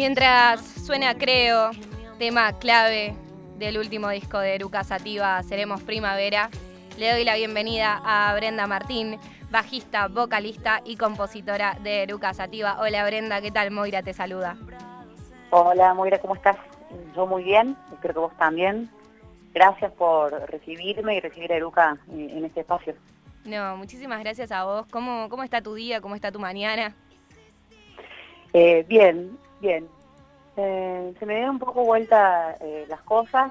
Mientras suena Creo, tema clave del último disco de Eruca Sativa, Seremos Primavera, le doy la bienvenida a Brenda Martín, bajista, vocalista y compositora de Eruca Sativa. Hola Brenda, ¿qué tal? Moira te saluda. Hola Moira, ¿cómo estás? Yo muy bien, espero que vos también. Gracias por recibirme y recibir a Eruca en este espacio. No, muchísimas gracias a vos. ¿Cómo, cómo está tu día? ¿Cómo está tu mañana? Eh, bien, bien. Eh, se me dieron un poco vuelta eh, las cosas,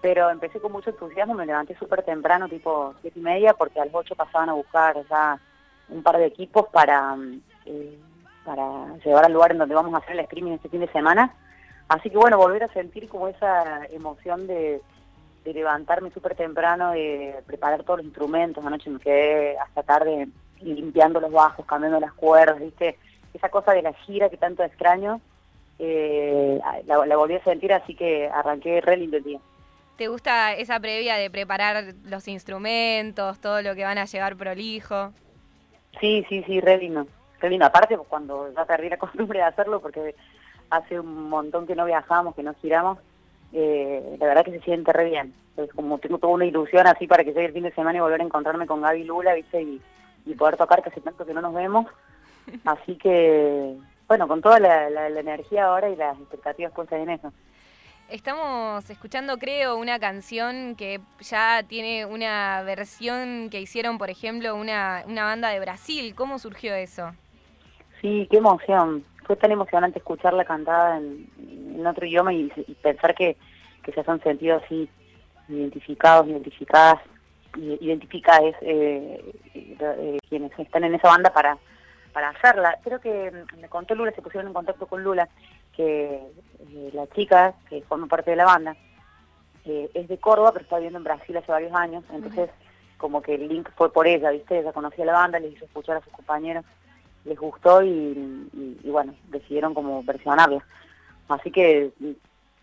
pero empecé con mucho entusiasmo, me levanté súper temprano, tipo siete y media, porque a las ocho pasaban a buscar ya un par de equipos para, para llevar al lugar en donde vamos a hacer el streaming este fin de semana. Así que bueno, volver a sentir como esa emoción de, de levantarme súper temprano, de preparar todos los instrumentos, anoche me quedé hasta tarde limpiando los bajos, cambiando las cuerdas, ¿viste? Esa cosa de la gira que tanto extraño, eh, la, volví a sentir, así que arranqué re lindo el día. ¿Te gusta esa previa de preparar los instrumentos, todo lo que van a llevar prolijo? Sí, sí, sí, re lindo. Re lindo. Aparte, cuando ya perdí la costumbre de hacerlo, porque hace un montón que no viajamos, que no giramos, eh, la verdad que se siente re bien. Es como tengo toda una ilusión así para que llegue el fin de semana y volver a encontrarme con Gaby Lula, ¿viste? Y, poder tocar, que hace tanto que no nos vemos. Así que, bueno, con toda la, energía ahora y las expectativas puestas en eso. Estamos escuchando, creo, una canción que ya tiene una versión que hicieron, por ejemplo, una, una banda de Brasil. ¿Cómo surgió eso? Sí, qué emoción. Fue tan emocionante escucharla cantada en, en otro idioma y, pensar que, que se han sentido así identificados, identificadas, identificadas eh, eh, quienes están en esa banda para, para hacerla. Creo que mm, me contó Lula, se pusieron en contacto con Lula, que eh, la chica que forma parte de la banda eh, es de Córdoba, pero está viviendo en Brasil hace varios años, entonces como que el link fue por ella, ¿viste? Ella conocía la banda, les hizo escuchar a sus compañeros, les gustó y, y bueno, decidieron como versionarla. Así que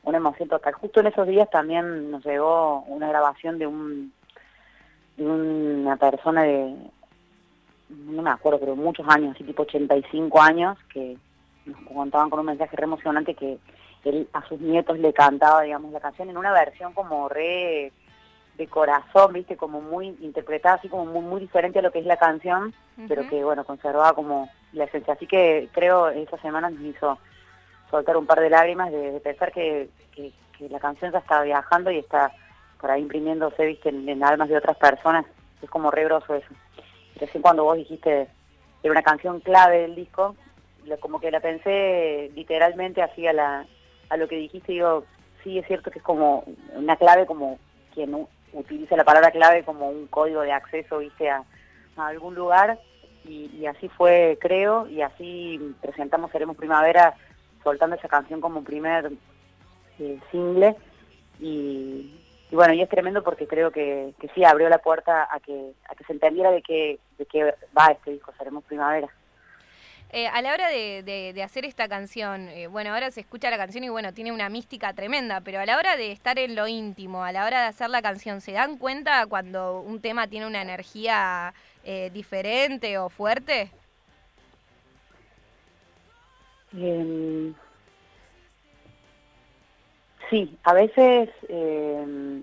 una emoción total. Justo en esos días también nos llegó una grabación de un de una persona de, no me acuerdo, pero muchos años, así tipo 85 años, que nos contaban con un mensaje re emocionante que él a sus nietos le cantaba, digamos, la canción en una versión como re de corazón, viste, como muy interpretada, así como muy, muy diferente a lo que es la canción, pero que, bueno, conservaba como la esencia. Así que creo esa semana nos hizo soltar un par de lágrimas de, pensar que, la canción ya está viajando y está por ahí imprimiéndose, viste, en, almas de otras personas. Es como re groso eso. Recién cuando vos dijiste era una canción clave del disco, como que la pensé literalmente así a, la, a lo que dijiste, digo, sí es cierto que es como una clave como quien utiliza la palabra clave como un código de acceso, viste, a, algún lugar. Y, y, así fue, creo, y así presentamos Seremos Primavera soltando esa canción como primer eh, single y, bueno, y es tremendo porque creo que, que, sí abrió la puerta a que, a que se entendiera de qué de que va este disco, Seremos Primavera. Eh, a la hora de, de, hacer esta canción, eh, bueno, ahora se escucha la canción y bueno, tiene una mística tremenda, pero a la hora de estar en lo íntimo, a la hora de hacer la canción, ¿se dan cuenta cuando un tema tiene una energía diferente o fuerte? Sí, a veces, eh,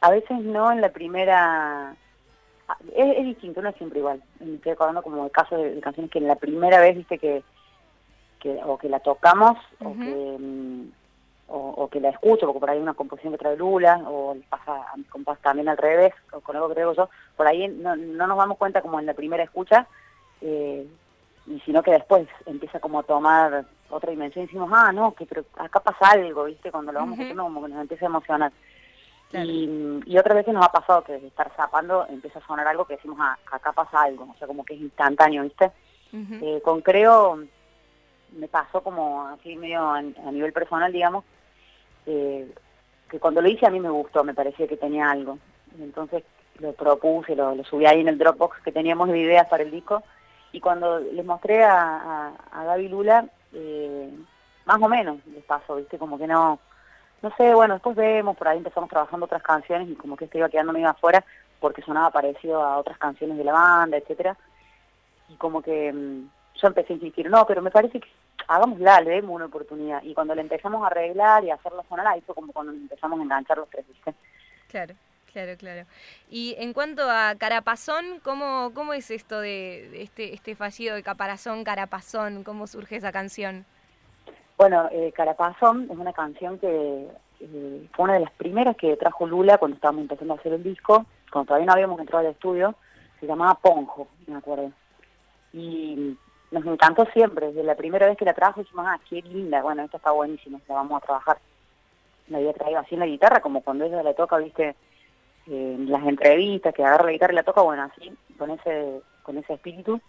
a veces no en la primera, es, distinto, no es siempre igual. Me estoy acordando como el caso de, canciones que en la primera vez, viste, que, que o que la tocamos, o que... Mm, o, que la escucho, porque por ahí hay una composición que trae Lula, o pasa a mis compas también al revés, o con algo que traigo yo, por ahí no, no nos damos cuenta como en la primera escucha, eh, y sino que después empieza como a tomar otra dimensión y decimos, ah, no, que pero acá pasa algo, ¿viste? Cuando lo vamos haciendo como que nos empieza a emocionar. Y, y otras veces nos ha pasado que de estar zapando empieza a sonar algo que decimos, ah, acá pasa algo, o sea, como que es instantáneo, ¿viste? Eh, con Creo me pasó como así medio a, nivel personal, digamos, eh, que cuando lo hice a mí me gustó, me parecía que tenía algo. Entonces lo propuse, lo, lo subí ahí en el Dropbox que teníamos de ideas para el disco y cuando les mostré a, a, Gaby Lula, eh, más o menos les pasó, ¿viste? Como que no, no sé, bueno, después vemos, por ahí empezamos trabajando otras canciones y como que esto iba quedando medio afuera porque sonaba parecido a otras canciones de la banda, etcétera Y como que mm, yo empecé a insistir, no, pero me parece que hagámosla, le demos una oportunidad. Y cuando le empezamos a arreglar y a hacerlo sonar, ahí fue como cuando empezamos a enganchar los tres, ¿viste? Claro. Claro, claro. Y en cuanto a Carapazón, ¿cómo, cómo es esto de, este, este fallido de Caparazón, Carapazón? ¿Cómo surge esa canción? Bueno, eh, Carapazón es una canción que eh, fue una de las primeras que trajo Lula cuando estábamos empezando a hacer el disco, cuando todavía no habíamos entrado al estudio, se llamaba Ponjo, me acuerdo. Y nos encantó siempre, desde la primera vez que la trajo dijimos, ah, qué linda, bueno, esta está buenísima, la vamos a trabajar. La había traído así en la guitarra, como cuando ella la toca, viste, las entrevistas, que agarra la guitarra y la toca, bueno, así, con ese, con ese espíritu.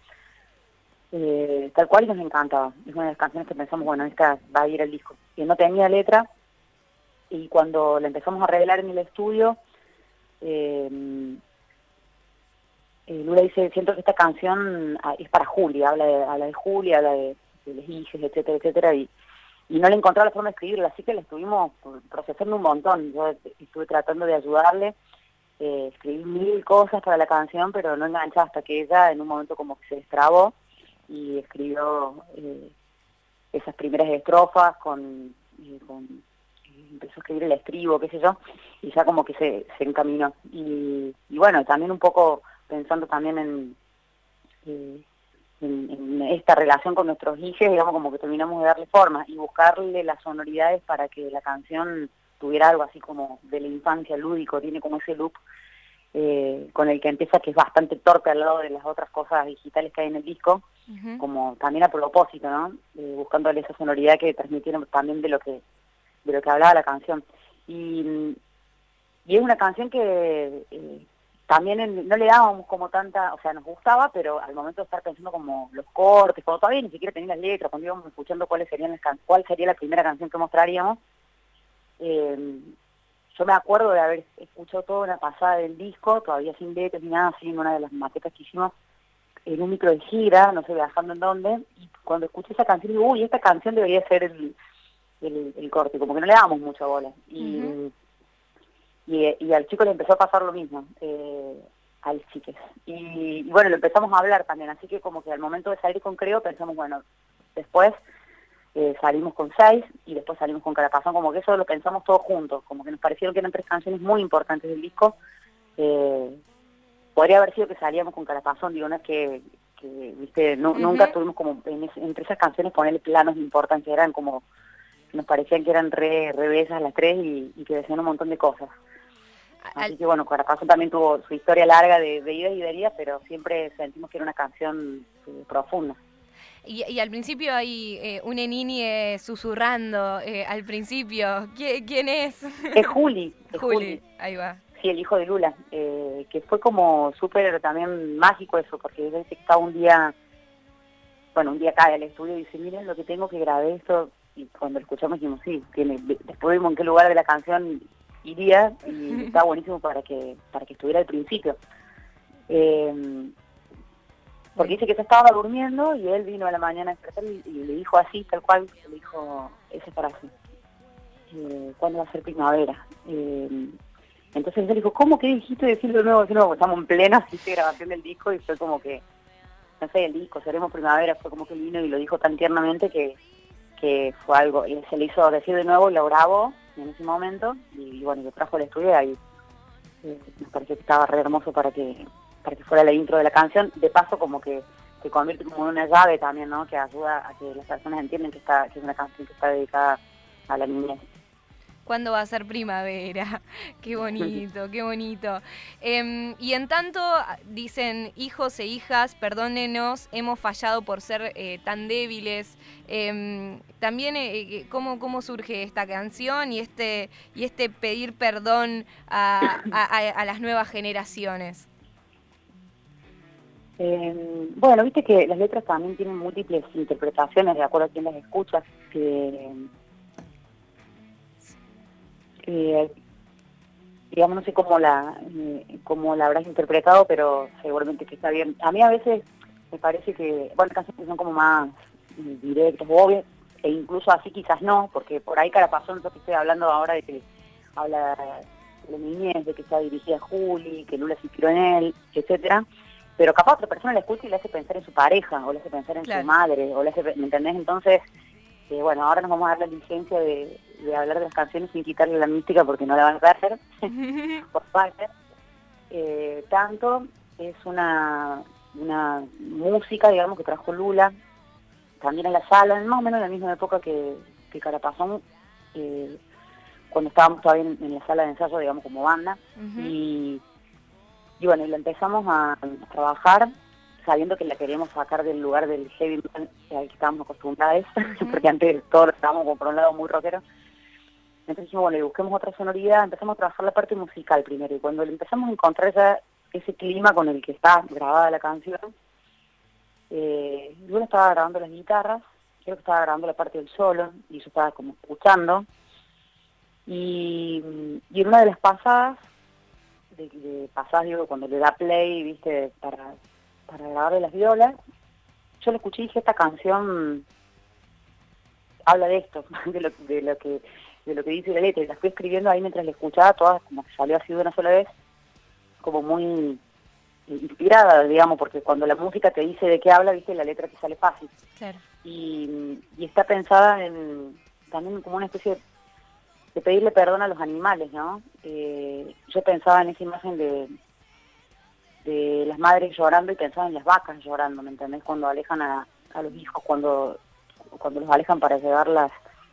Eh, tal cual nos encantaba. Es una de las canciones que pensamos, bueno, esta va a ir al disco. Y no tenía letra, y cuando la empezamos a arreglar en el estudio, eh, eh, Lula dice, siento que esta canción ah, es para Julia, habla de, habla de Julia, habla de, de los hijos, etcétera, etcétera, y, y no le encontraba la forma de escribirla, así que la estuvimos procesando un montón. Yo estuve tratando de ayudarle, eh, escribí mil cosas para la canción, pero no enganchaba hasta que ella en un momento como que se destrabó y escribió eh, esas primeras estrofas con, eh, con empezó a escribir el estribo, qué sé yo, y ya como que se, encaminó. Y, y bueno, también un poco pensando también en, eh, en, esta relación con nuestros hijos, digamos como que terminamos de darle forma y buscarle las sonoridades para que la canción tuviera algo así como de la infancia lúdico, tiene como ese look eh, con el que empieza que es bastante torpe al lado de las otras cosas digitales que hay en el disco, como también a propósito, ¿no? Eh, buscándole esa sonoridad que transmitieron también de lo que de lo que hablaba la canción. Y, y es una canción que eh, también no le dábamos como tanta, o sea, nos gustaba, pero al momento de estar pensando como los cortes, cuando todavía ni siquiera tenía las letras, cuando íbamos escuchando cuáles serían las cuál sería la primera canción que mostraríamos, eh, yo me acuerdo de haber escuchado toda una pasada del disco, todavía sin letras ni nada, sin una de las maquetas que hicimos en un micro de gira, no sé, viajando en dónde, y cuando escuché esa canción digo, uy, esta canción debería ser el, el, corte, como que no le damos mucha bola. Y, y, al chico le empezó a pasar lo mismo, eh, al chiques. Y, bueno, lo empezamos a hablar también, así que como que al momento de salir con Creo pensamos, bueno, después eh, salimos con seis y después salimos con Carapazón, como que eso lo pensamos todos juntos, como que nos parecieron que eran tres canciones muy importantes del disco. Eh, podría haber sido que salíamos con Carapazón, digo, no es que, viste, nunca tuvimos como entre esas canciones ponerle planos de importancia, eran como nos parecían que eran re revesas las tres y, que decían un montón de cosas. Así que bueno, Carapazón también tuvo su historia larga de, de idas y venidas, pero siempre sentimos que era una canción eh, profunda. Y, al principio hay eh, una niña susurrando eh, al principio. ¿Quién, es? Es Juli. Juli, ahí va. Sí, el hijo de Lula, eh, que fue como súper también mágico eso, porque que estaba un día, bueno, un día cae al estudio y dice, miren lo que tengo que grabé esto, y cuando lo escuchamos dijimos, sí, tiene, después vimos en qué lugar de la canción iría y está buenísimo para que para que estuviera al principio. Eh, porque dice que se estaba durmiendo y él vino a la mañana a despertar y, le dijo así, tal cual, le dijo ese así. Eh, ¿Cuándo va a ser primavera? Eh, entonces él dijo, ¿cómo que dijiste decirlo de nuevo? De nuevo, estamos en plena grabación del disco y fue como que, no sé, el disco, seremos primavera, fue como que vino y lo dijo tan tiernamente que fue algo, y se le hizo decir de nuevo y lo grabó en ese momento, y, bueno, lo trajo al estudio y eh, me pareció que estaba re hermoso para que, para que fuera la intro de la canción, de paso como que se convierte como en una llave también, ¿no? Que ayuda a que las personas entiendan que, está, que es una canción que está dedicada a la niñez. ¿Cuándo va a ser primavera? Qué bonito, qué bonito. Em, y en tanto, dicen hijos e hijas, perdónenos, hemos fallado por ser eh, tan débiles. Em, también, eh, eh, ¿cómo, ¿cómo surge esta canción y este, y este pedir perdón a, las nuevas generaciones? Em, bueno, viste que las letras también tienen múltiples interpretaciones de acuerdo a quién las escucha. Que digamos, no sé cómo la, eh, cómo la habrás interpretado, pero seguramente que está bien. A mí a veces me parece que, bueno, canciones son como más eh, directas o obvias, e incluso así quizás no, porque por ahí Carapazón, yo que estoy hablando ahora de que habla de niñez, de que está dirigida a Juli, que Lula se inspiró en él, etcétera pero capaz otra persona la escucha y le hace pensar en su pareja, o le hace pensar en su madre, o le hace, ¿me entendés? Entonces, que bueno, ahora nos vamos a dar la licencia de, hablar de las canciones sin quitarle la mística porque no la van a perder, por parte. Eh, tanto es una, una música, digamos, que trajo Lula, también en la sala, más o menos en la misma época que, que Carapazón, eh, cuando estábamos todavía en, la sala de ensayo, digamos, como banda. y, y bueno, y empezamos a, trabajar sabiendo que la queríamos sacar del lugar del heavy metal al que estábamos acostumbrados, porque antes todos estábamos como por un lado muy rockero. Entonces dijimos, bueno, y busquemos otra sonoridad, empezamos a trabajar la parte musical primero, y cuando empezamos a encontrar ya ese clima con el que está grabada la canción, eh, yo estaba grabando las guitarras, creo que estaba grabando la parte del solo, y yo estaba como escuchando, y, y en una de las pasadas, de, de pasadas digo, cuando le da play, viste, para, para grabar las violas, yo le escuché y dije, esta canción habla de esto, de lo, de lo que de lo que dice la letra, y la fui escribiendo ahí mientras la escuchaba, todas como que salió así de una sola vez, como muy inspirada, digamos, porque cuando la música te dice de qué habla, viste, la letra te sale fácil. Y, está pensada en también como una especie de, pedirle perdón a los animales, ¿no? Eh, yo pensaba en esa imagen de, de las madres llorando y pensaba en las vacas llorando, ¿me entendés? Cuando alejan a, a los hijos, cuando, cuando los alejan para llevarlas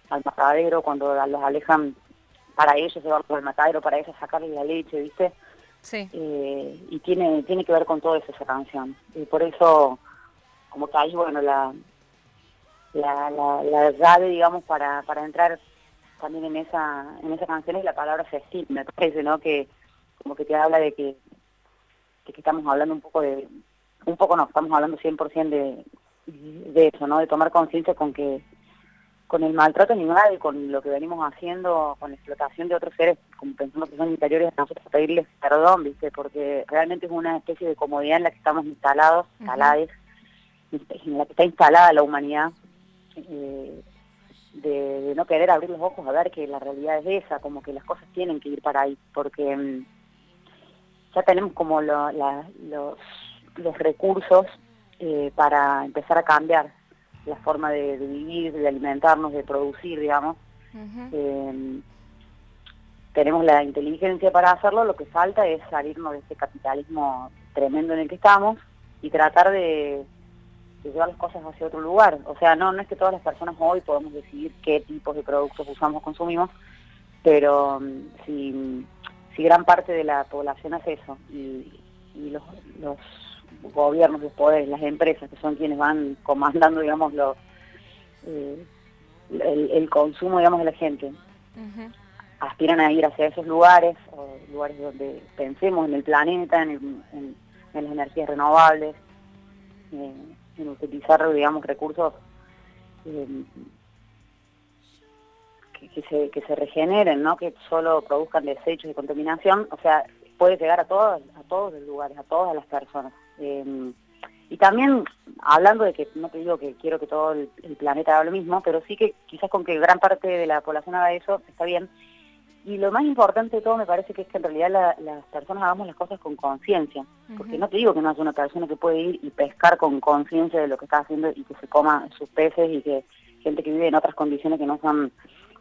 al matadero, cuando los alejan para ellos llevarlos al matadero, para ellos sacarles la leche, ¿viste? Sí. Eh, y tiene tiene que ver con todo eso esa canción. Y por eso, como que ahí, bueno, la, la, la, llave, digamos, para, para entrar también en esa en esa canción es la palabra festín, me parece, ¿no? Que como que te habla de que, que estamos hablando un poco de... Un poco no, estamos hablando 100% de, de eso, ¿no? De tomar conciencia con que con el maltrato animal, con lo que venimos haciendo, con la explotación de otros seres, como pensando que son interiores a nosotros, pedirles perdón, ¿viste? Porque realmente es una especie de comodidad en la que estamos instalados, instalados, en la que está instalada la humanidad, eh, de, no querer abrir los ojos a ver que la realidad es esa, como que las cosas tienen que ir para ahí, porque mm, ya tenemos como los, los recursos eh, para empezar a cambiar la forma de, vivir, de alimentarnos, de producir, digamos. Eh, tenemos la inteligencia para hacerlo, lo que falta es salirnos de este capitalismo tremendo en el que estamos y tratar de, llevar las cosas hacia otro lugar. O sea, no, no es que todas las personas hoy podemos decidir qué tipos de productos usamos, consumimos, pero mm, si, si gran parte de la población hace eso y, los, los gobiernos, los poderes, las empresas, que son quienes van comandando, digamos, lo, eh, el, consumo, digamos, de la gente. Aspiran a ir hacia esos lugares, o lugares donde pensemos en el planeta, en, las energías renovables, en utilizar, digamos, recursos eh, que, se, regeneren, ¿no? que solo produzcan desechos y contaminación. O sea, puede llegar a todos, a todos los lugares, a todas las personas. Eh, y también hablando de que, no te digo que quiero que todo el, planeta haga lo mismo, pero sí que quizás con que gran parte de la población haga eso, está bien. Y lo más importante de todo me parece que es que en realidad las personas hagamos las cosas con conciencia. Porque no te digo que no es una persona que puede ir y pescar con conciencia de lo que está haciendo y que se coma sus peces y que gente que vive en otras condiciones que no son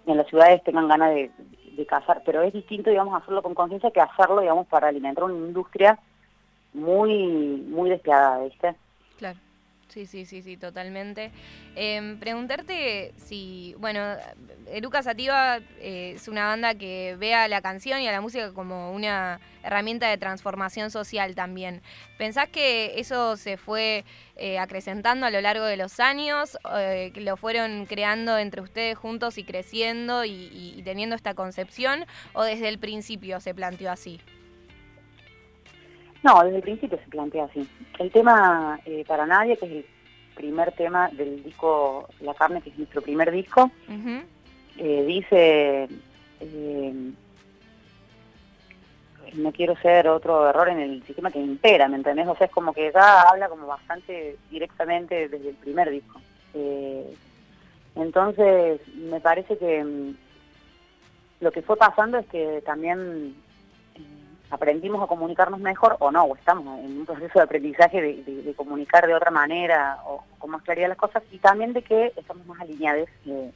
en las ciudades tengan ganas de, de cazar. Pero es distinto, digamos, hacerlo con conciencia que hacerlo, digamos, para alimentar una industria muy, muy despiadada, ¿viste? Claro. Sí, sí, sí, sí, totalmente. Em, preguntarte si, bueno, Eruca Sativa eh, es una banda que ve a la canción y a la música como una herramienta de transformación social también. ¿Pensás que eso se fue eh, acrecentando a lo largo de los años? Eh, ¿Lo fueron creando entre ustedes juntos y creciendo y teniendo esta concepción? ¿O desde el principio se planteó así? No, desde el principio se plantea así. El tema eh, Para Nadie, que es el primer tema del disco La Carne, que es nuestro primer disco, eh, dice, eh, no quiero ser otro error en el sistema que impera, ¿me entendés? O sea, es como que ya habla como bastante directamente desde el primer disco. entonces, me parece que mm, lo que fue pasando es que también aprendimos a comunicarnos mejor o no, o estamos en un proceso de aprendizaje de, comunicar de otra manera o con más claridad las cosas y también de que estamos más alineados eh,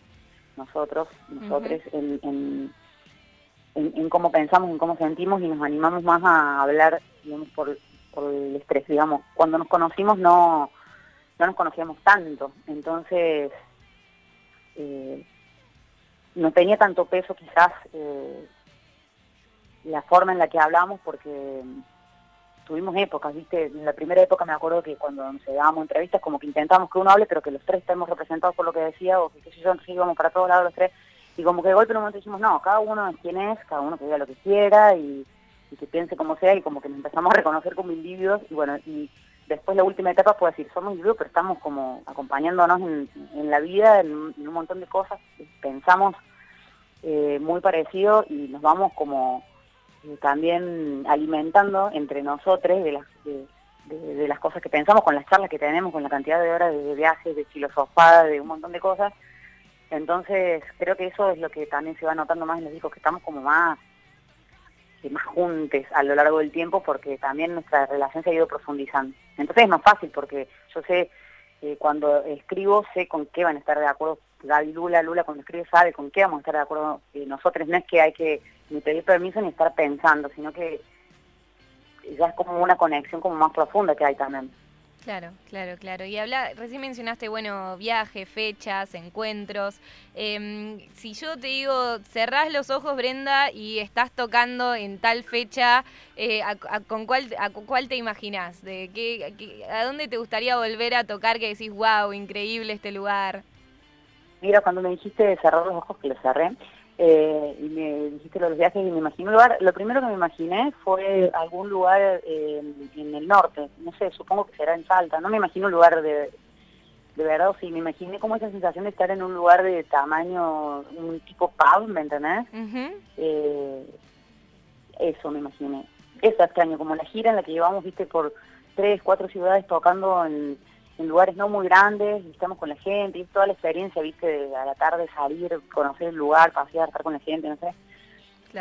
nosotros, nosotros en, en, cómo pensamos, en cómo sentimos y nos animamos más a hablar, digamos, por, por el estrés, digamos. Cuando nos conocimos no, no nos conocíamos tanto, entonces eh, no tenía tanto peso quizás eh, la forma en la que hablamos porque tuvimos épocas, ¿viste? En la primera época me acuerdo que cuando nos dábamos entrevistas como que intentamos que uno hable pero que los tres estemos representados por lo que decía o que qué sé yo, íbamos para todos lados los tres y como que de golpe en un momento dijimos, no, cada uno es quien es, cada uno que diga lo que quiera y, que piense como sea y como que nos empezamos a reconocer como individuos y bueno, y después la última etapa fue decir, somos individuos pero estamos como acompañándonos en, la vida, en, un montón de cosas, pensamos eh, muy parecido y nos vamos como también alimentando entre nosotros de las... De, las cosas que pensamos, con las charlas que tenemos, con la cantidad de horas de viajes, de filosofada, de un montón de cosas, entonces, creo que eso es lo que también se va notando más en los discos, que estamos como más, más juntos a lo largo del tiempo, porque también nuestra relación se ha ido profundizando. Entonces es más fácil, porque yo sé, eh, cuando escribo, sé con qué van a estar de acuerdo Gaby Lula, Lula cuando escribe sabe con qué vamos a estar de acuerdo eh, nosotros, no es que hay que ni pedir permiso ni estar pensando, sino que ya es como una conexión como más profunda que hay también. Claro, claro, claro. Y habla, recién mencionaste, bueno, viajes, fechas, encuentros. Em, si yo te digo, cerrás los ojos, Brenda, y estás tocando en tal fecha, eh, a, ¿con cuál, a cuál te imaginas? ¿De qué, ¿A dónde te gustaría volver a tocar que decís, wow, increíble este lugar? Mira, cuando me dijiste cerrar los ojos, que los cerré, eh, y me dijiste los viajes y me imaginé un lugar, lo primero que me imaginé fue algún lugar eh, en el norte, no sé, supongo que será en Salta, no me imagino un lugar de, de verdad, sí, me imaginé como esa sensación de estar en un lugar de tamaño, un tipo pub, ¿me entendés? Eh, eso me imaginé. Eso extraño, como la gira en la que llevamos, viste, por tres, cuatro ciudades tocando en en lugares no muy grandes, estamos con la gente, y toda la experiencia, viste, de a la tarde salir, conocer el lugar, pasear, estar con la gente, no sé,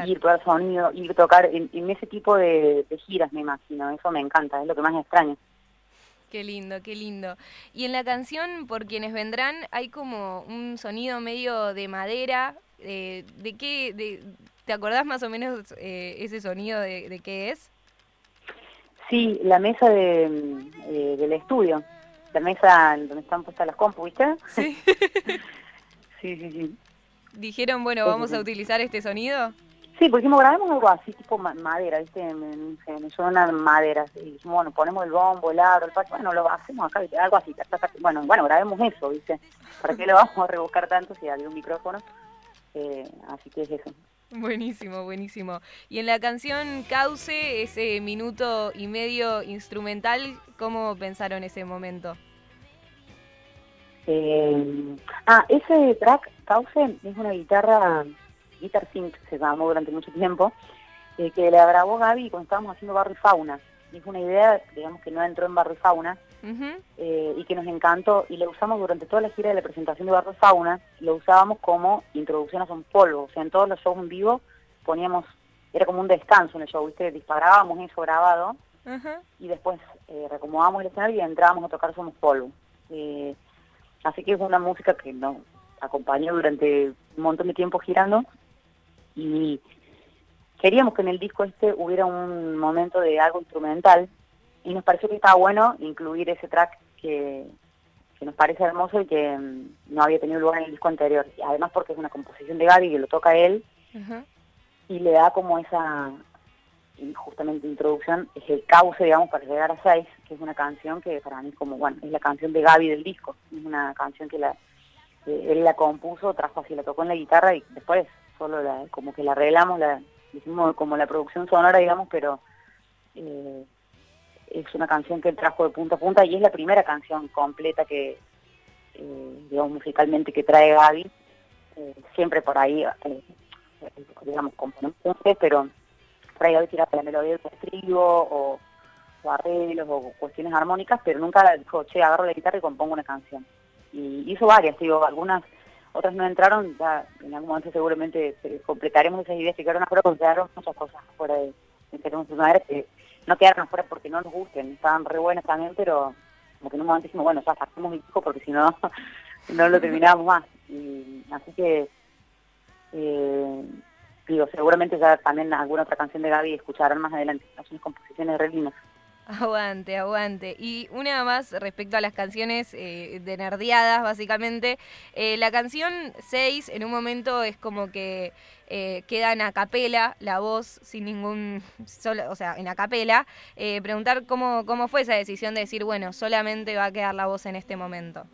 ir, todo el sonido, ir tocar en, ese tipo de, giras, me imagino, eso me encanta, es lo que más me extraña. Qué lindo, qué lindo. Y en la canción, por quienes vendrán, hay como un sonido medio de madera, eh, ¿de qué, de, te acordás más o menos eh, ese sonido de, qué es? Sí, la mesa de, eh, del estudio la mesa donde están puestas las compu, ¿viste? Sí. sí, sí, sí. Dijeron, bueno, vamos a utilizar este sonido. Sí, pues dijimos, grabemos algo así, tipo madera, ¿viste? Me, me suenan maderas. Y dijimos, bueno, ponemos el bombo, el aro, el pacho, bueno, lo hacemos acá, algo así. Bueno, bueno, grabemos eso, ¿viste? ¿Para qué lo vamos a rebuscar tanto si hay un micrófono? Eh, así que es eso. Buenísimo, buenísimo. Y en la canción Cauce, ese minuto y medio instrumental, ¿cómo pensaron ese momento? Eh, ah, ese track, Cauce, es una guitarra, Guitar Sync se llamó durante mucho tiempo, eh, que la grabó Gaby cuando estábamos haciendo Barrio Fauna. es una idea, digamos, que no entró en Barrio Fauna, eh, y que nos encantó y lo usamos durante toda la gira de la presentación de Barro Fauna, lo usábamos como introducción a Son Polvo, o sea, en todos los shows en vivo poníamos, era como un descanso en el show, ¿viste? Disparábamos eso grabado y después eh, reacomodábamos el escenario y entrábamos a tocar Somos Polvo. Eh, así que es una música que nos acompañó durante un montón de tiempo girando y queríamos que en el disco este hubiera un momento de algo instrumental y nos pareció que estaba bueno incluir ese track que, nos parece hermoso y que mm, no había tenido lugar en el disco anterior. Y además porque es una composición de Gaby que lo toca él y le da como esa justamente introducción, es el cauce, digamos, para llegar a Seis, que es una canción que para mí como, bueno, es la canción de Gaby del disco, es una canción que la él la compuso, trajo así, la tocó en la guitarra y después solo la, como que la arreglamos, la hicimos como la producción sonora, digamos, pero eh, es una canción que él trajo de punta a punta y es la primera canción completa que, eh, digamos, musicalmente que trae Gaby. Eh, siempre por ahí, eh, digamos, componemos pero por ahí Gaby tira la melodía del estribo o, arreglos o cuestiones armónicas, pero nunca dijo, che, agarro la guitarra y compongo una canción. Y hizo varias, digo, algunas otras no entraron, ya en algún momento seguramente completaremos esas ideas que quedaron afuera, porque quedaron muchas cosas fuera de, Primavera, que no quedaron afuera porque no nos gusten, estaban re buenas también, pero como que en un momento dijimos, bueno, ya sacamos mi disco porque si no, no lo terminábamos más. Y, así que, eh, digo, seguramente ya también alguna otra canción de Gaby escucharán más adelante, son composiciones re lindas. Aguante, aguante. Y una más respecto a las canciones eh, de nerdeadas, básicamente. Eh, la canción 6 en un momento es como que eh, queda en acapela la voz, sin ningún, solo, o sea, en acapela. Eh, preguntar cómo, cómo fue esa decisión de decir, bueno, solamente va a quedar la voz en este momento.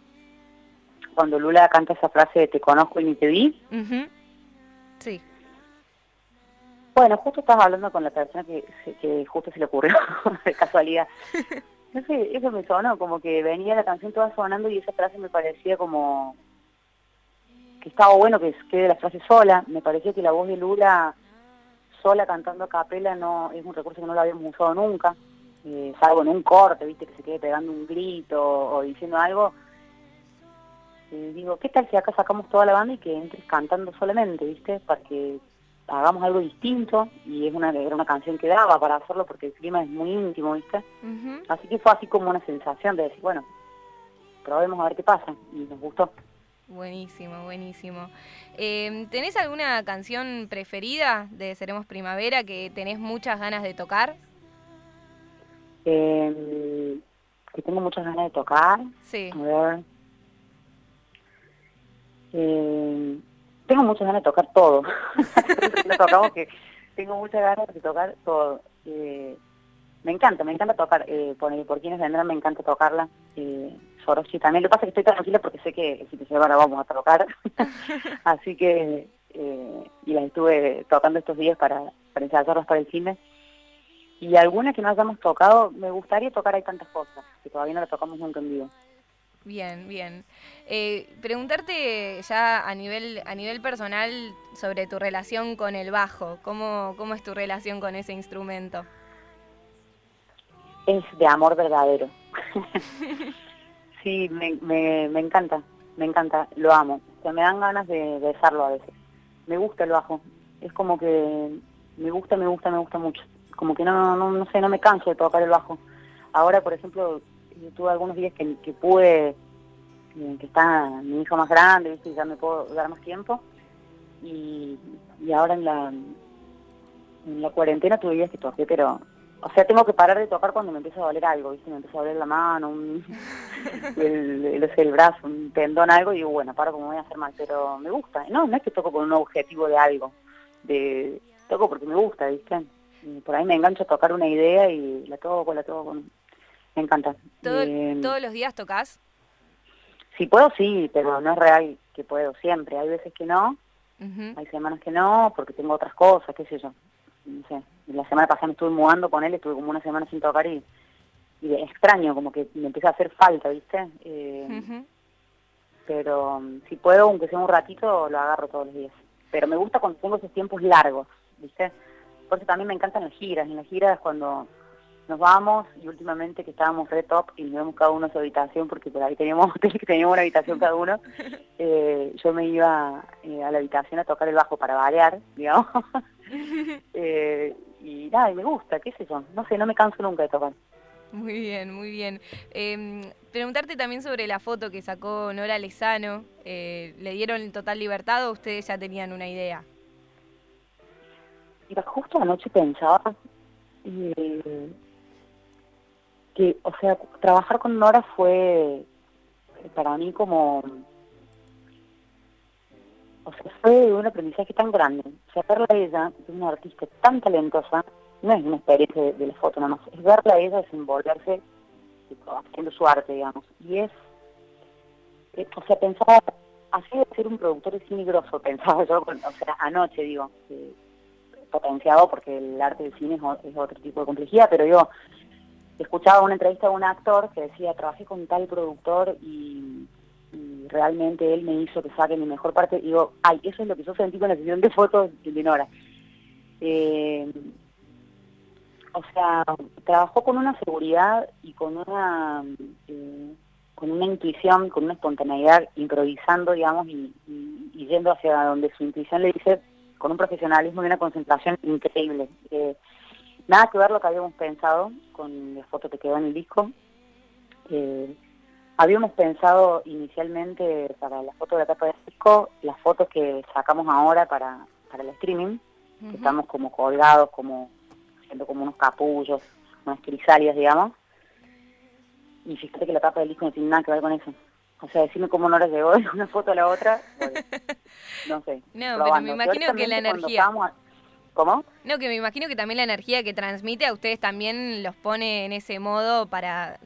Cuando Lula canta esa frase de te conozco y ni te vi. Sí. Bueno, justo estabas hablando con la persona que, que justo se le ocurrió, de casualidad. Sé, eso me sonó, como que venía la canción toda sonando y esa frase me parecía como que estaba bueno que quede la frase sola. Me parecía que la voz de Lula sola cantando a capela no es un recurso que no lo habíamos usado nunca, eh, salvo en un corte, viste, que se quede pegando un grito o, diciendo algo. Eh, digo, ¿qué tal si acá sacamos toda la banda y que entres cantando solamente, viste? Para que hagamos algo distinto y es una era una canción que daba para hacerlo porque el clima es muy íntimo, ¿viste? Así que fue así como una sensación de decir, bueno, probemos a ver qué pasa y nos gustó. Buenísimo, buenísimo. Eh, ¿Tenés alguna canción preferida de Seremos Primavera que tenés muchas ganas de tocar? Eh, que tengo muchas ganas de tocar. Sí. A ver. Eh, tengo muchas ganas de tocar todo. tocamos que tengo muchas ganas de tocar todo. Eh, me encanta, me encanta tocar, eh, por, por quienes vendrán me encanta tocarla. Eh, Soroshi también, lo que pasa es que estoy tranquila porque sé que si te llevan vamos a tocar. Así que, eh, y las estuve tocando estos días para, para ensayarlas para el cine. Y alguna que no hayamos tocado, me gustaría tocar, hay tantas cosas, que todavía no la tocamos nunca en vivo. Bien, bien. Eh, preguntarte ya a nivel a nivel personal sobre tu relación con el bajo. ¿Cómo, cómo es tu relación con ese instrumento? Es de amor verdadero. sí, me, me, me, encanta, me encanta, lo amo. O sea, me dan ganas de besarlo a veces. Me gusta el bajo. Es como que me gusta, me gusta, me gusta mucho. Como que no, no, no sé, no me canso de tocar el bajo. Ahora, por ejemplo, tuve algunos días que, que pude, que está mi hijo más grande, ¿viste? ya me puedo dar más tiempo. Y, y ahora en la, en la cuarentena tuve días que toqué, pero, o sea, tengo que parar de tocar cuando me empieza a doler algo, ¿viste? Me empieza a doler la mano, un, el, el, el, brazo, un tendón, algo, y digo, bueno, paro como voy a hacer mal, pero me gusta. No, no es que toco con un objetivo de algo, de toco porque me gusta, ¿viste? Y por ahí me engancho a tocar una idea y la toco, la toco, me encanta. Eh, ¿Todos los días tocas? Si puedo, sí, pero no es real que puedo siempre. Hay veces que no, hay semanas que no, porque tengo otras cosas, qué sé yo. No sé, la semana pasada me estuve mudando con él, estuve como una semana sin tocar y, y extraño, como que me empieza a hacer falta, ¿viste? Eh, Pero si puedo, aunque sea un ratito, lo agarro todos los días. Pero me gusta cuando tengo esos tiempos largos, ¿viste? Por eso también me encantan las giras. En las giras cuando nos vamos y últimamente que estábamos re top y nos vemos cada uno a su habitación porque por ahí teníamos que teníamos una habitación cada uno eh, yo me iba eh, a la habitación a tocar el bajo para variar digamos. Eh, y nada y me gusta qué sé yo no sé no me canso nunca de tocar. Muy bien muy bien. Eh, preguntarte también sobre la foto que sacó Nora Lezano eh, le dieron total libertad o ustedes ya tenían una idea Mira, justo anoche pensaba eh, que, o sea, trabajar con Nora fue para mí como, o sea, fue un aprendizaje tan grande. O sea, verla a ella, es una artista tan talentosa, no es una experiencia de, la foto nada más, es verla a ella desenvolverse haciendo su arte, digamos. Y es, o sea, pensaba, así de ser un productor de cine grosso, pensaba yo, o sea, anoche, digo, potenciado porque el arte del cine es, es otro tipo de complejidad, pero digo, escuchaba una entrevista de un actor que decía, trabajé con tal productor y, realmente él me hizo que saque mi mejor parte. Y digo, ay, eso es lo que yo sentí con la sesión de fotos de Nora. Eh, o sea, trabajó con una seguridad y con una eh, con una intuición, con una espontaneidad, improvisando, digamos, y, yendo hacia donde su intuición le dice, con un profesionalismo y una concentración increíble. Eh, nada que ver lo que habíamos pensado con la foto que quedó en el disco. Eh, habíamos pensado inicialmente para la foto de la tapa del disco, las fotos que sacamos ahora para, para el streaming, que estamos como colgados, como haciendo como unos capullos, unas crisalias, digamos. Y fíjate que la tapa del disco no tiene nada que ver con eso. O sea, decime cómo no les llegó de una foto a la otra, no sé. No, pero me imagino que la energía... ¿Cómo? No, que me imagino que también la energía que transmite a ustedes también los pone en ese modo para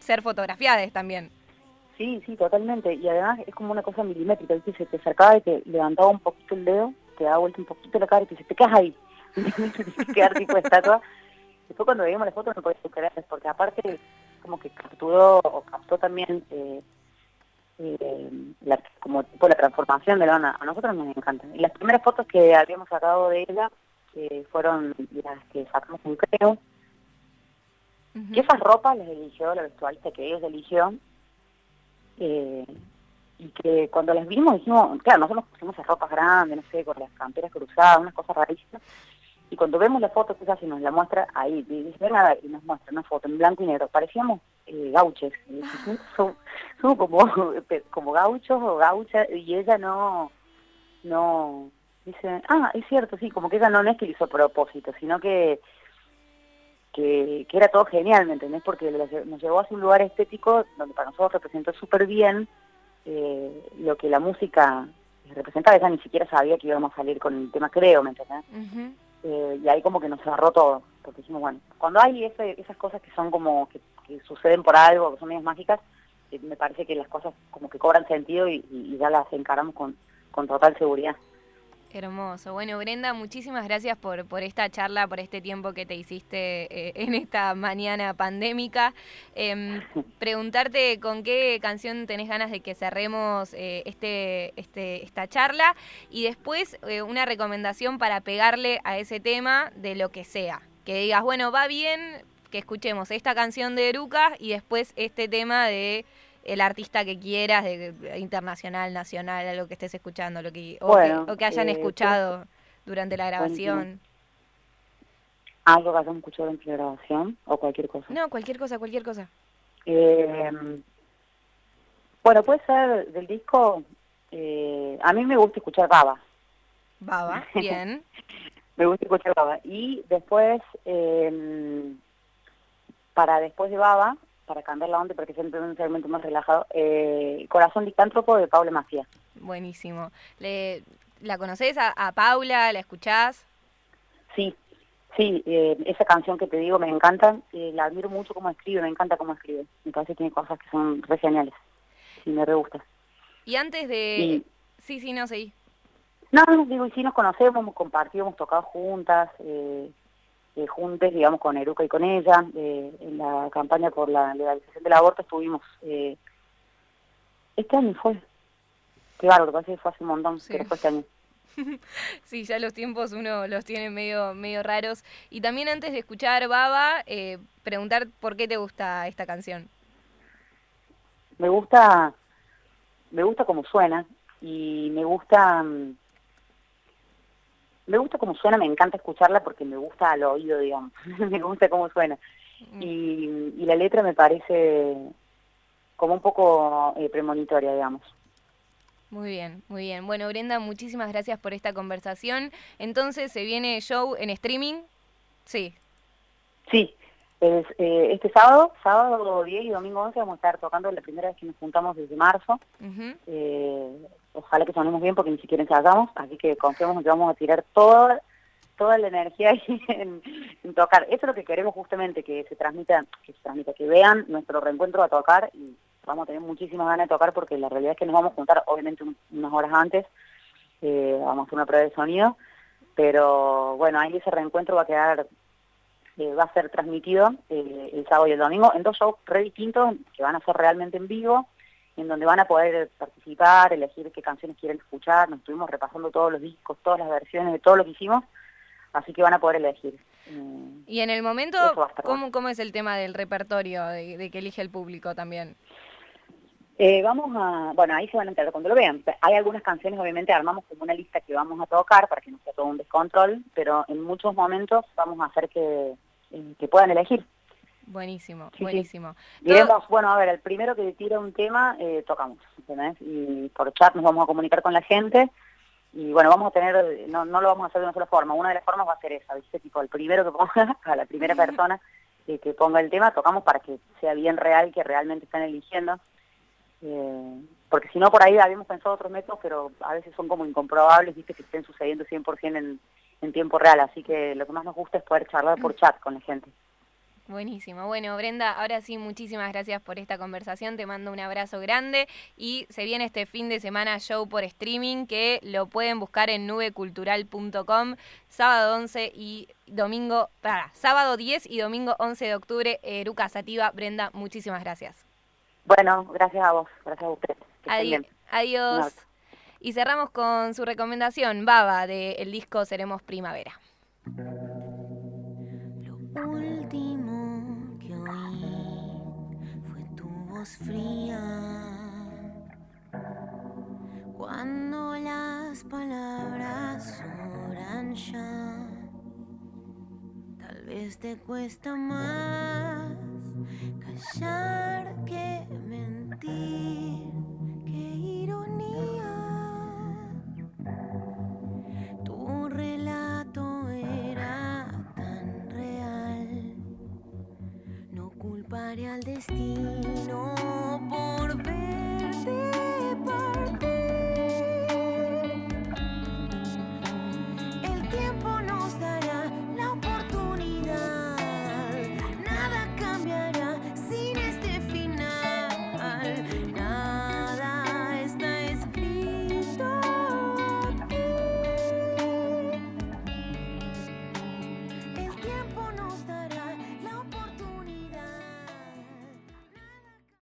ser fotografiadas también. Sí, sí, totalmente. Y además es como una cosa milimétrica, ¿viste? Se te acercaba y te levantaba un poquito el dedo, te daba vuelta un poquito la cara y te dice, te quedas ahí. te quedar tipo estatua. Después cuando veíamos la foto no podías creer, porque aparte como que capturó o captó también eh, eh, la, como tipo la transformación de Lona. A nosotros nos encanta. Y las primeras fotos que habíamos sacado de ella que fueron las que sacamos un creo. Y esas ropas las eligió la vestuarista que ellos eligió. Eh, y que cuando las vimos dijimos, claro, nosotros pusimos esas ropas grandes, no sé, con las camperas cruzadas, unas cosas rarísimas. Y cuando vemos la foto que ella nos la muestra ahí, y dice, nada, y nos muestra una foto en blanco y negro, parecíamos eh, gauches, somos, como, como gauchos o gauchas, y ella no, no, dice, ah, es cierto, sí, como que ella no, es que lo hizo a propósito, sino que, que, era todo genial, ¿me entendés? Porque nos llevó a un lugar estético donde para nosotros representó súper bien eh, lo que la música representaba, ella ni siquiera sabía que íbamos a salir con el tema creo, ¿me entendés? Eh, y ahí como que nos cerró todo, porque dijimos, bueno, cuando hay ese, esas cosas que son como, que, suceden por algo, que son medias mágicas, eh, me parece que las cosas como que cobran sentido y, y ya las encaramos con, con total seguridad. Hermoso. Bueno, Brenda, muchísimas gracias por, por esta charla, por este tiempo que te hiciste eh, en esta mañana pandémica. Em, preguntarte con qué canción tenés ganas de que cerremos eh, este, este, esta charla y después eh, una recomendación para pegarle a ese tema de lo que sea. Que digas, bueno, va bien que escuchemos esta canción de Eruca y después este tema de el artista que quieras, de, internacional, nacional, lo que estés escuchando, lo que, o, que, hayan eh, escuchado durante la grabación. ¿Algo que hayan escuchado durante la grabación o cualquier cosa? No, cualquier cosa, cualquier cosa. Eh, bueno, puede ser del disco, eh, a mí me gusta escuchar Baba. Baba, bien. me gusta escuchar Baba. Y después, eh, para después de Baba, para cambiar la onda porque siempre un segmento más relajado, eh, Corazón Dictántropo de Paula Macías. Buenísimo. Le, ¿La conoces a, Paula? ¿La escuchás? Sí, sí, eh, esa canción que te digo me encanta, eh, la admiro mucho cómo escribe, me encanta cómo escribe, me parece que tiene cosas que son re geniales, sí, me re gusta. Y antes de... Sí, sí, no, sí. No, digo, y sí nos conocemos, hemos compartido, hemos tocado juntas, eh, eh, juntes, digamos, con Eruca y con ella. Eh, en la campaña por la legalización del aborto estuvimos... Eh, este año fue. Que pasa es que fue hace un montón, pero fue este año. sí, ya los tiempos uno los tiene medio, medio raros. Y también antes de escuchar Baba, eh, preguntar por qué te gusta esta canción. Me gusta, me gusta como suena y me gusta... Mm, me gusta cómo suena, me encanta escucharla porque me gusta al oído, digamos, me gusta cómo suena. Mm. Y, la letra me parece como un poco eh, premonitoria, digamos. Muy bien, muy bien. Bueno, Brenda, muchísimas gracias por esta conversación. Entonces, ¿se viene show en streaming? Sí. Sí, es, eh, este sábado, sábado 10 y domingo 11 vamos a estar tocando la primera vez que nos juntamos desde marzo ojalá que sonemos bien porque ni siquiera ensayamos, así que confiamos en que vamos a tirar toda toda la energía en, tocar. Eso es lo que queremos justamente, que se transmita, que se transmita, que vean nuestro reencuentro a tocar y vamos a tener muchísimas ganas de tocar porque la realidad es que nos vamos a juntar obviamente unas horas antes, eh, vamos a hacer una prueba de sonido, pero bueno, ahí ese reencuentro va a quedar, eh, va a ser transmitido eh, el sábado y el domingo en dos shows re distintos que van a ser realmente en vivo, en donde van a poder participar, elegir qué canciones quieren escuchar. Nos estuvimos repasando todos los discos, todas las versiones de todo lo que hicimos, así que van a poder elegir. Y en el momento, ¿cómo, ¿cómo es el tema del repertorio, de, que elige el público también? Eh, vamos a, bueno, ahí se van a enterar cuando lo vean. Hay algunas canciones, obviamente, armamos como una lista que vamos a tocar para que no sea todo un descontrol, pero en muchos momentos vamos a hacer que, eh, que puedan elegir. Buenísimo, buenísimo. Diremos, bueno, a ver, el primero que tira un tema, eh, tocamos, ¿entendés? Y por chat nos vamos a comunicar con la gente y bueno, vamos a tener, no, no lo vamos a hacer de una sola forma, una de las formas va a ser esa, ¿viste? Tipo, el primero que ponga, a la primera persona que, que ponga el tema, tocamos para que sea bien real, que realmente están eligiendo. Eh, porque si no, por ahí habíamos pensado otros métodos, pero a veces son como incomprobables, viste, que estén sucediendo 100% en, en tiempo real. Así que lo que más nos gusta es poder charlar por chat con la gente. Buenísimo. Bueno, Brenda, ahora sí, muchísimas gracias por esta conversación. Te mando un abrazo grande y se viene este fin de semana show por streaming que lo pueden buscar en nubecultural.com sábado 11 y domingo, para, sábado 10 y domingo 11 de octubre, Eruca Sativa. Brenda, muchísimas gracias. Bueno, gracias a vos, gracias a usted. adiós. Y cerramos con su recomendación, Baba, del el disco Seremos Primavera. Lo último fría. Cuando las palabras sobran ya, tal vez te cuesta más callar que mentir, al destino.